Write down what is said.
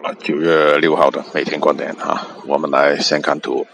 好了，九月六号的每天观点啊，我们来先看图。